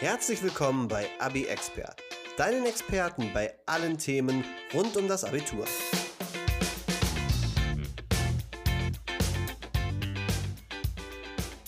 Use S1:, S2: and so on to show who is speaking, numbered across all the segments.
S1: Herzlich willkommen bei Abi Expert, deinen Experten bei allen Themen rund um das Abitur.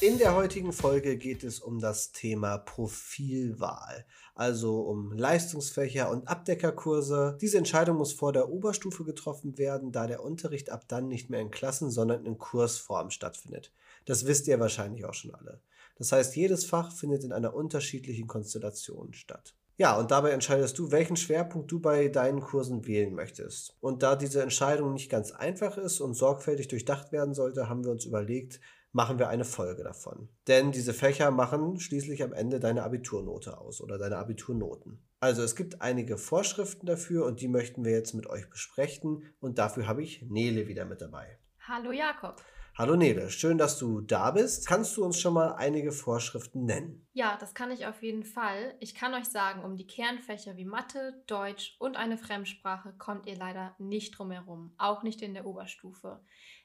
S1: In der heutigen Folge geht es um das Thema Profilwahl, also um Leistungsfächer und Abdeckerkurse. Diese Entscheidung muss vor der Oberstufe getroffen werden, da der Unterricht ab dann nicht mehr in Klassen, sondern in Kursform stattfindet. Das wisst ihr wahrscheinlich auch schon alle. Das heißt, jedes Fach findet in einer unterschiedlichen Konstellation statt. Ja, und dabei entscheidest du, welchen Schwerpunkt du bei deinen Kursen wählen möchtest. Und da diese Entscheidung nicht ganz einfach ist und sorgfältig durchdacht werden sollte, haben wir uns überlegt, machen wir eine Folge davon. Denn diese Fächer machen schließlich am Ende deine Abiturnote aus oder deine Abiturnoten. Also es gibt einige Vorschriften dafür und die möchten wir jetzt mit euch besprechen und dafür habe ich Nele wieder mit dabei.
S2: Hallo Jakob.
S1: Hallo Nele, schön, dass du da bist. Kannst du uns schon mal einige Vorschriften nennen?
S2: Ja, das kann ich auf jeden Fall. Ich kann euch sagen, um die Kernfächer wie Mathe, Deutsch und eine Fremdsprache kommt ihr leider nicht drum herum, auch nicht in der Oberstufe.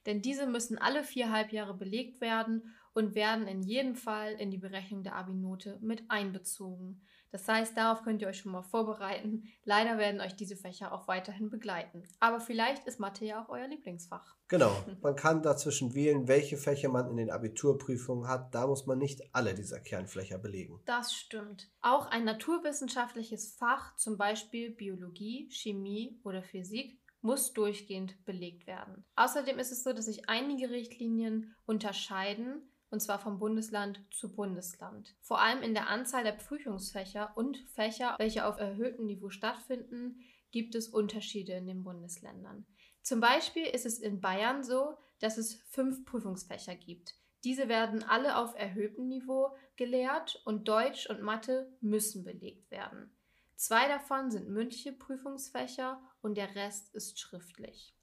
S2: Denn diese müssen alle vier Halbjahre belegt werden und werden in jedem Fall in die Berechnung der Abi-Note mit einbezogen. Das heißt, darauf könnt ihr euch schon mal vorbereiten. Leider werden euch diese Fächer auch weiterhin begleiten. Aber vielleicht ist Mathe ja auch euer Lieblingsfach.
S1: Genau, man kann dazwischen wählen, welche Fächer man in den Abiturprüfungen hat. Da muss man nicht alle dieser Kernfächer belegen.
S2: Das stimmt. Auch ein naturwissenschaftliches Fach, zum Beispiel Biologie, Chemie oder Physik, muss durchgehend belegt werden. Außerdem ist es so, dass sich einige Richtlinien unterscheiden, und zwar vom Bundesland zu Bundesland. Vor allem in der Anzahl der Prüfungsfächer und Fächer, welche auf erhöhtem Niveau stattfinden, gibt es Unterschiede in den Bundesländern. Zum Beispiel ist es in Bayern so, dass es fünf Prüfungsfächer gibt. Diese werden alle auf erhöhtem Niveau gelehrt und Deutsch und Mathe müssen belegt werden. Zwei davon sind mündliche Prüfungsfächer und der Rest ist schriftlich.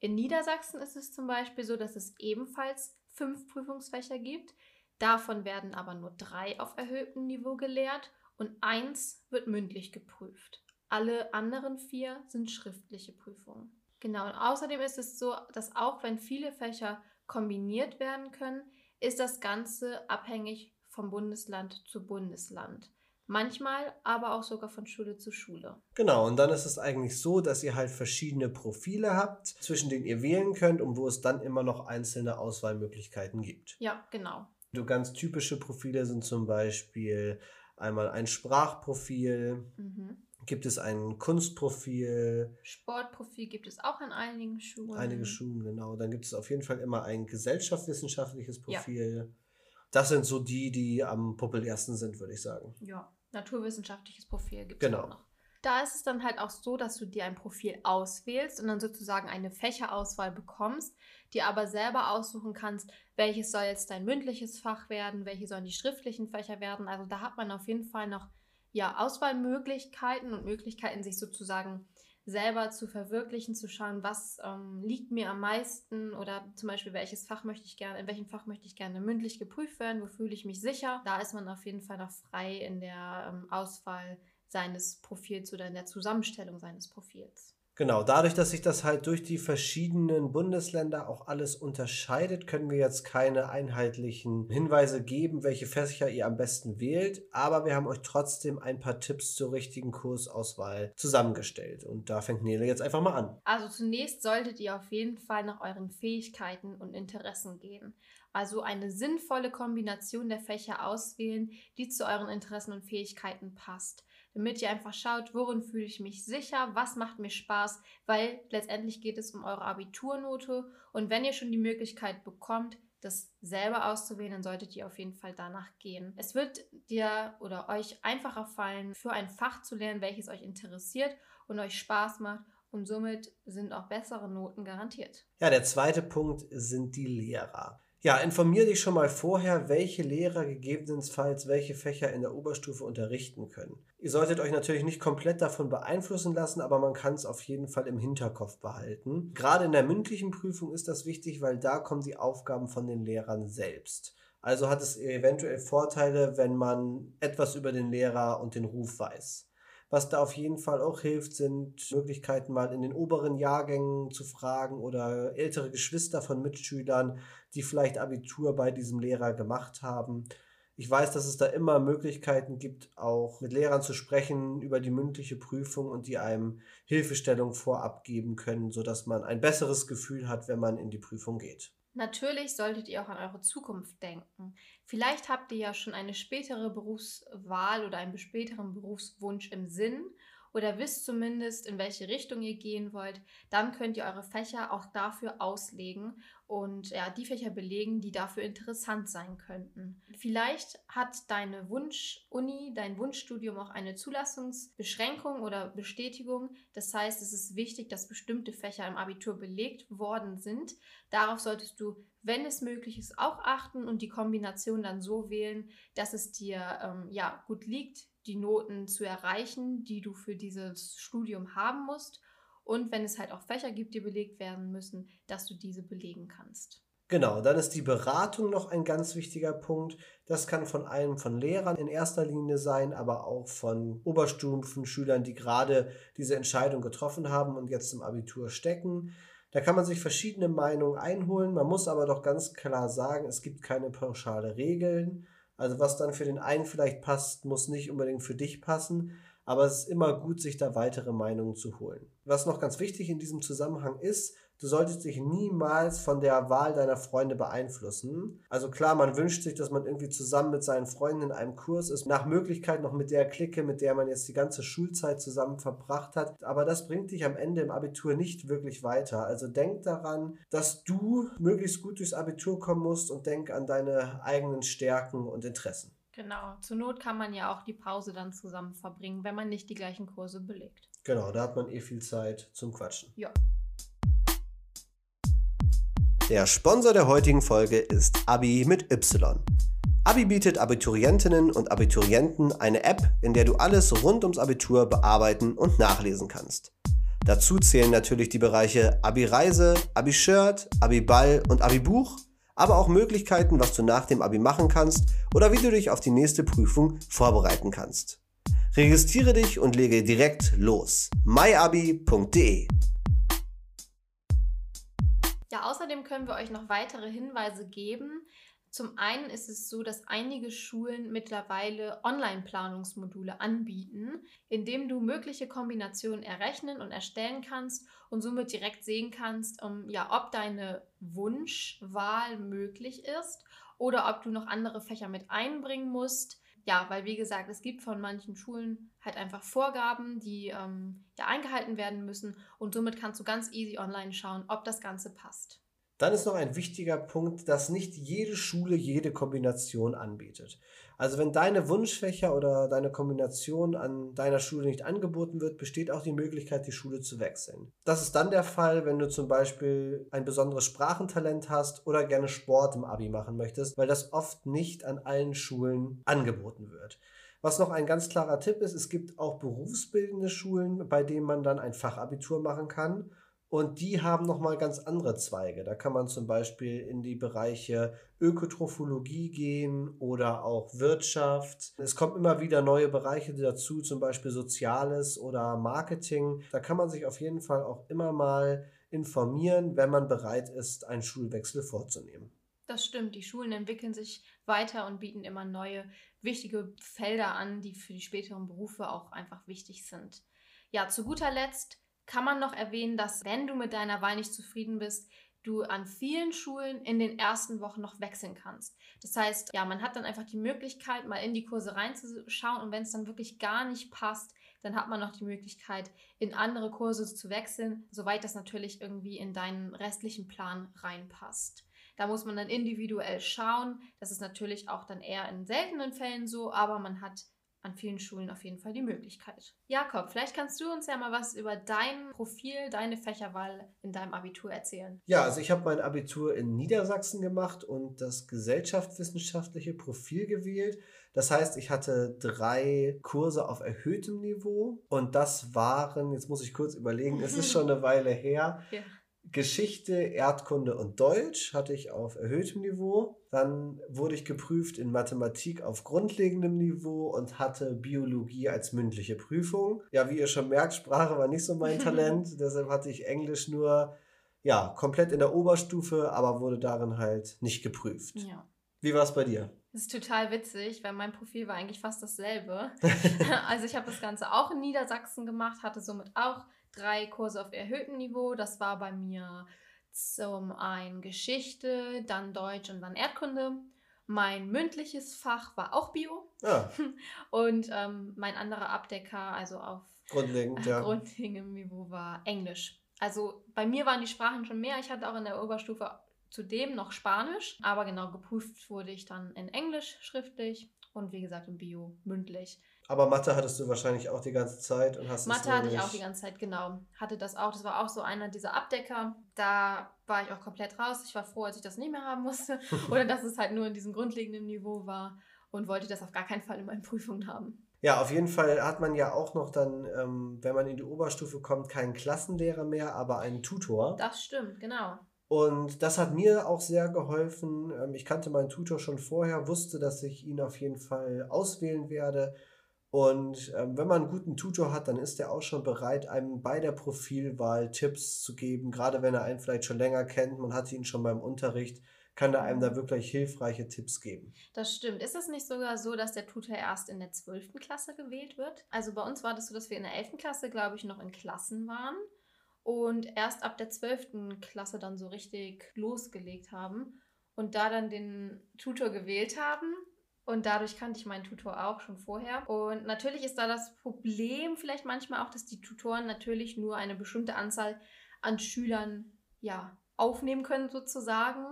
S2: In Niedersachsen ist es zum Beispiel so, dass es ebenfalls fünf Prüfungsfächer gibt. Davon werden aber nur drei auf erhöhtem Niveau gelehrt und eins wird mündlich geprüft. Alle anderen vier sind schriftliche Prüfungen. Genau, und außerdem ist es so, dass auch wenn viele Fächer kombiniert werden können, ist das Ganze abhängig vom Bundesland zu Bundesland. Manchmal aber auch sogar von Schule zu Schule.
S1: Genau, und dann ist es eigentlich so, dass ihr halt verschiedene Profile habt, zwischen denen ihr wählen könnt und wo es dann immer noch einzelne Auswahlmöglichkeiten gibt.
S2: Ja, genau.
S1: So ganz typische Profile sind zum Beispiel einmal ein Sprachprofil, mhm. gibt es ein Kunstprofil.
S2: Sportprofil gibt es auch an einigen Schulen.
S1: Einige Schulen, genau. Dann gibt es auf jeden Fall immer ein gesellschaftswissenschaftliches Profil. Ja. Das sind so die, die am populärsten sind, würde ich sagen.
S2: Ja naturwissenschaftliches Profil gibt es
S1: genau.
S2: auch noch. Da ist es dann halt auch so, dass du dir ein Profil auswählst und dann sozusagen eine Fächerauswahl bekommst, die aber selber aussuchen kannst, welches soll jetzt dein mündliches Fach werden, welche sollen die schriftlichen Fächer werden. Also da hat man auf jeden Fall noch ja, Auswahlmöglichkeiten und Möglichkeiten, sich sozusagen selber zu verwirklichen, zu schauen, was ähm, liegt mir am meisten oder zum Beispiel welches Fach möchte ich gerne, in welchem Fach möchte ich gerne mündlich geprüft werden, wo fühle ich mich sicher. Da ist man auf jeden Fall noch frei in der ähm, Auswahl seines Profils oder in der Zusammenstellung seines Profils.
S1: Genau, dadurch, dass sich das halt durch die verschiedenen Bundesländer auch alles unterscheidet, können wir jetzt keine einheitlichen Hinweise geben, welche Fächer ihr am besten wählt. Aber wir haben euch trotzdem ein paar Tipps zur richtigen Kursauswahl zusammengestellt. Und da fängt Nele jetzt einfach mal an.
S2: Also zunächst solltet ihr auf jeden Fall nach euren Fähigkeiten und Interessen gehen. Also eine sinnvolle Kombination der Fächer auswählen, die zu euren Interessen und Fähigkeiten passt damit ihr einfach schaut, worin fühle ich mich sicher, was macht mir Spaß, weil letztendlich geht es um eure Abiturnote und wenn ihr schon die Möglichkeit bekommt, das selber auszuwählen, dann solltet ihr auf jeden Fall danach gehen. Es wird dir oder euch einfacher fallen, für ein Fach zu lernen, welches euch interessiert und euch Spaß macht und somit sind auch bessere Noten garantiert.
S1: Ja, der zweite Punkt sind die Lehrer. Ja, informier dich schon mal vorher, welche Lehrer gegebenenfalls welche Fächer in der Oberstufe unterrichten können. Ihr solltet euch natürlich nicht komplett davon beeinflussen lassen, aber man kann es auf jeden Fall im Hinterkopf behalten. Gerade in der mündlichen Prüfung ist das wichtig, weil da kommen die Aufgaben von den Lehrern selbst. Also hat es eventuell Vorteile, wenn man etwas über den Lehrer und den Ruf weiß. Was da auf jeden Fall auch hilft, sind Möglichkeiten mal in den oberen Jahrgängen zu fragen oder ältere Geschwister von Mitschülern, die vielleicht Abitur bei diesem Lehrer gemacht haben. Ich weiß, dass es da immer Möglichkeiten gibt, auch mit Lehrern zu sprechen über die mündliche Prüfung und die einem Hilfestellung vorab geben können, sodass man ein besseres Gefühl hat, wenn man in die Prüfung geht.
S2: Natürlich solltet ihr auch an eure Zukunft denken. Vielleicht habt ihr ja schon eine spätere Berufswahl oder einen späteren Berufswunsch im Sinn oder wisst zumindest, in welche Richtung ihr gehen wollt, dann könnt ihr eure Fächer auch dafür auslegen und ja, die Fächer belegen, die dafür interessant sein könnten. Vielleicht hat deine Wunsch-Uni, dein Wunschstudium auch eine Zulassungsbeschränkung oder Bestätigung. Das heißt, es ist wichtig, dass bestimmte Fächer im Abitur belegt worden sind. Darauf solltest du, wenn es möglich ist, auch achten und die Kombination dann so wählen, dass es dir ähm, ja, gut liegt, die Noten zu erreichen, die du für dieses Studium haben musst. Und wenn es halt auch Fächer gibt, die belegt werden müssen, dass du diese belegen kannst.
S1: Genau, dann ist die Beratung noch ein ganz wichtiger Punkt. Das kann von einem von Lehrern in erster Linie sein, aber auch von Oberstufenschülern, die gerade diese Entscheidung getroffen haben und jetzt im Abitur stecken. Da kann man sich verschiedene Meinungen einholen. Man muss aber doch ganz klar sagen, es gibt keine pauschale Regeln. Also was dann für den einen vielleicht passt, muss nicht unbedingt für dich passen, aber es ist immer gut, sich da weitere Meinungen zu holen. Was noch ganz wichtig in diesem Zusammenhang ist, Du solltest dich niemals von der Wahl deiner Freunde beeinflussen. Also klar, man wünscht sich, dass man irgendwie zusammen mit seinen Freunden in einem Kurs ist, nach Möglichkeit noch mit der Clique, mit der man jetzt die ganze Schulzeit zusammen verbracht hat. Aber das bringt dich am Ende im Abitur nicht wirklich weiter. Also denk daran, dass du möglichst gut durchs Abitur kommen musst und denk an deine eigenen Stärken und Interessen.
S2: Genau, zur Not kann man ja auch die Pause dann zusammen verbringen, wenn man nicht die gleichen Kurse belegt.
S1: Genau, da hat man eh viel Zeit zum Quatschen.
S2: Ja.
S1: Der Sponsor der heutigen Folge ist Abi mit Y. Abi bietet Abiturientinnen und Abiturienten eine App, in der du alles rund ums Abitur bearbeiten und nachlesen kannst. Dazu zählen natürlich die Bereiche Abi-Reise, Abi-Shirt, Abi-Ball und Abi-Buch, aber auch Möglichkeiten, was du nach dem Abi machen kannst oder wie du dich auf die nächste Prüfung vorbereiten kannst. Registriere dich und lege direkt los. myabi.de
S2: ja, außerdem können wir euch noch weitere Hinweise geben. Zum einen ist es so, dass einige Schulen mittlerweile Online-Planungsmodule anbieten, in dem du mögliche Kombinationen errechnen und erstellen kannst und somit direkt sehen kannst, um, ähm, ja, ob deine Wunschwahl möglich ist oder ob du noch andere Fächer mit einbringen musst ja, weil wie gesagt, es gibt von manchen Schulen halt einfach Vorgaben, die ähm, ja eingehalten werden müssen und somit kannst du ganz easy online schauen, ob das Ganze passt.
S1: Dann ist noch ein wichtiger Punkt, dass nicht jede Schule jede Kombination anbietet. Also wenn deine Wunschfächer oder deine Kombination an deiner Schule nicht angeboten wird, besteht auch die Möglichkeit, die Schule zu wechseln. Das ist dann der Fall, wenn du zum Beispiel ein besonderes Sprachentalent hast oder gerne Sport im Abi machen möchtest, weil das oft nicht an allen Schulen angeboten wird. Was noch ein ganz klarer Tipp ist, es gibt auch berufsbildende Schulen, bei denen man dann ein Fachabitur machen kann und die haben nochmal ganz andere Zweige. Da kann man zum Beispiel in die Bereiche Ökotrophologie gehen oder auch Wirtschaft. Es kommen immer wieder neue Bereiche dazu, zum Beispiel Soziales oder Marketing. Da kann man sich auf jeden Fall auch immer mal informieren, wenn man bereit ist, einen Schulwechsel vorzunehmen.
S2: Das stimmt. Die Schulen entwickeln sich weiter und bieten immer neue wichtige Felder an, die für die späteren Berufe auch einfach wichtig sind. Ja, zu guter Letzt kann man noch erwähnen, dass wenn du mit deiner Wahl nicht zufrieden bist, du an vielen Schulen in den ersten Wochen noch wechseln kannst. Das heißt, ja, man hat dann einfach die Möglichkeit, mal in die Kurse reinzuschauen und wenn es dann wirklich gar nicht passt, dann hat man noch die Möglichkeit, in andere Kurse zu wechseln, soweit das natürlich irgendwie in deinen restlichen Plan reinpasst. Da muss man dann individuell schauen. Das ist natürlich auch dann eher in seltenen Fällen so, aber man hat an vielen Schulen auf jeden Fall die Möglichkeit. Jakob, vielleicht kannst du uns ja mal was über dein Profil, deine Fächerwahl in deinem Abitur erzählen.
S1: Ja, also ich habe mein Abitur in Niedersachsen gemacht und das gesellschaftswissenschaftliche Profil gewählt. Das heißt, ich hatte drei Kurse auf erhöhtem Niveau und das waren, jetzt muss ich kurz überlegen, es ist schon eine Weile her. Ja. Geschichte, Erdkunde und Deutsch hatte ich auf erhöhtem Niveau. Dann wurde ich geprüft in Mathematik auf grundlegendem Niveau und hatte Biologie als mündliche Prüfung. Ja, wie ihr schon merkt, Sprache war nicht so mein Talent. Deshalb hatte ich Englisch nur, ja, komplett in der Oberstufe, aber wurde darin halt nicht geprüft. Ja. Wie war es bei dir?
S2: Das ist total witzig, weil mein Profil war eigentlich fast dasselbe. also ich habe das Ganze auch in Niedersachsen gemacht, hatte somit auch drei Kurse auf erhöhtem Niveau. Das war bei mir zum einen Geschichte, dann Deutsch und dann Erdkunde. Mein mündliches Fach war auch Bio.
S1: Ja.
S2: Und ähm, mein anderer Abdecker, also auf
S1: Grundlegend, ja.
S2: grundlegendem Niveau, war Englisch. Also bei mir waren die Sprachen schon mehr. Ich hatte auch in der Oberstufe zudem noch Spanisch, aber genau geprüft wurde ich dann in Englisch schriftlich und wie gesagt im Bio mündlich.
S1: Aber Mathe hattest du wahrscheinlich auch die ganze Zeit und hast es
S2: Mathe hatte ich auch die ganze Zeit, genau. Hatte das auch. Das war auch so einer dieser Abdecker. Da war ich auch komplett raus. Ich war froh, als ich das nicht mehr haben musste. Oder dass es halt nur in diesem grundlegenden Niveau war und wollte das auf gar keinen Fall in meinen Prüfungen haben.
S1: Ja, auf jeden Fall hat man ja auch noch dann, ähm, wenn man in die Oberstufe kommt, keinen Klassenlehrer mehr, aber einen Tutor.
S2: Das stimmt, genau.
S1: Und das hat mir auch sehr geholfen. Ähm, Ich kannte meinen Tutor schon vorher, wusste, dass ich ihn auf jeden Fall auswählen werde. Und ähm, wenn man einen guten Tutor hat, dann ist er auch schon bereit, einem bei der Profilwahl Tipps zu geben. Gerade wenn er einen vielleicht schon länger kennt, man hat ihn schon beim Unterricht, kann er einem da wirklich hilfreiche Tipps geben.
S2: Das stimmt. Ist es nicht sogar so, dass der Tutor erst in der 12. Klasse gewählt wird? Also bei uns war das so, dass wir in der 11. Klasse, glaube ich, noch in Klassen waren und erst ab der 12. Klasse dann so richtig losgelegt haben und da dann den Tutor gewählt haben. Und dadurch kannte ich meinen Tutor auch schon vorher. Und natürlich ist da das Problem vielleicht manchmal auch, dass die Tutoren natürlich nur eine bestimmte Anzahl an Schülern ja, aufnehmen können sozusagen.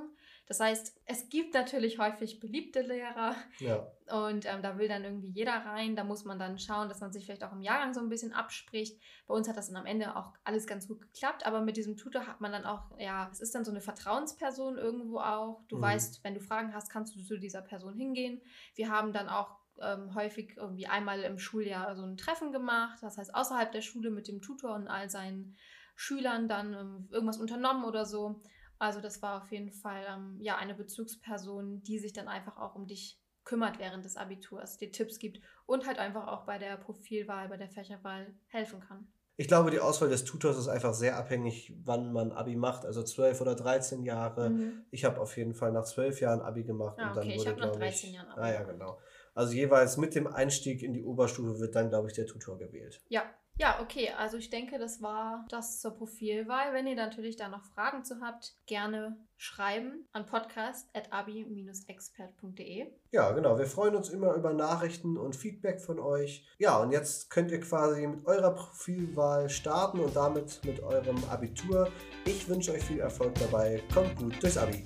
S2: Das heißt, es gibt natürlich häufig beliebte Lehrer
S1: Ja,
S2: und ähm, da will dann irgendwie jeder rein. Da muss man dann schauen, dass man sich vielleicht auch im Jahrgang so ein bisschen abspricht. Bei uns hat das dann am Ende auch alles ganz gut geklappt, aber mit diesem Tutor hat man dann auch, ja, es ist dann so eine Vertrauensperson irgendwo auch. Du
S1: Mhm.
S2: weißt, wenn du Fragen hast, kannst du zu dieser Person hingehen. Wir haben dann auch ähm, häufig irgendwie einmal im Schuljahr so ein Treffen gemacht, das heißt außerhalb der Schule mit dem Tutor und all seinen Schülern dann ähm, irgendwas unternommen oder so. Also das war auf jeden Fall ähm, ja eine Bezugsperson, die sich dann einfach auch um dich kümmert während des Abiturs, dir Tipps gibt und halt einfach auch bei der Profilwahl, bei der Fächerwahl helfen kann.
S1: Ich glaube, die Auswahl des Tutors ist einfach sehr abhängig, wann man Abi macht, also 12 oder 13 Jahre.
S2: Mhm.
S1: Ich habe auf jeden Fall nach 12 Jahren Abi gemacht
S2: Ah,
S1: und dann
S2: okay, ich
S1: wurde,
S2: hab nach
S1: glaube
S2: 13
S1: ich,
S2: Jahren Abi
S1: Ah ja, genau. Also jeweils mit dem Einstieg in die Oberstufe wird dann, glaube ich, der Tutor gewählt.
S2: Ja. Ja, okay, also ich denke, das war das zur Profilwahl. Wenn ihr natürlich da noch Fragen zu habt, gerne schreiben an podcast.abi-expert.de.
S1: Ja, genau. Wir freuen uns immer über Nachrichten und Feedback von euch. Ja, und jetzt könnt ihr quasi mit eurer Profilwahl starten und damit mit eurem Abitur. Ich wünsche euch viel Erfolg dabei. Kommt gut durchs Abi.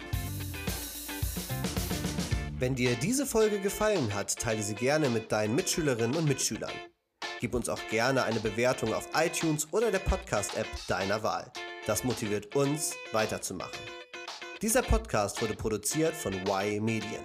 S1: Wenn dir diese Folge gefallen hat, teile sie gerne mit deinen Mitschülerinnen und Mitschülern. Gib uns auch gerne eine Bewertung auf iTunes oder der Podcast-App deiner Wahl. Das motiviert uns, weiterzumachen. Dieser Podcast wurde produziert von Y Medien.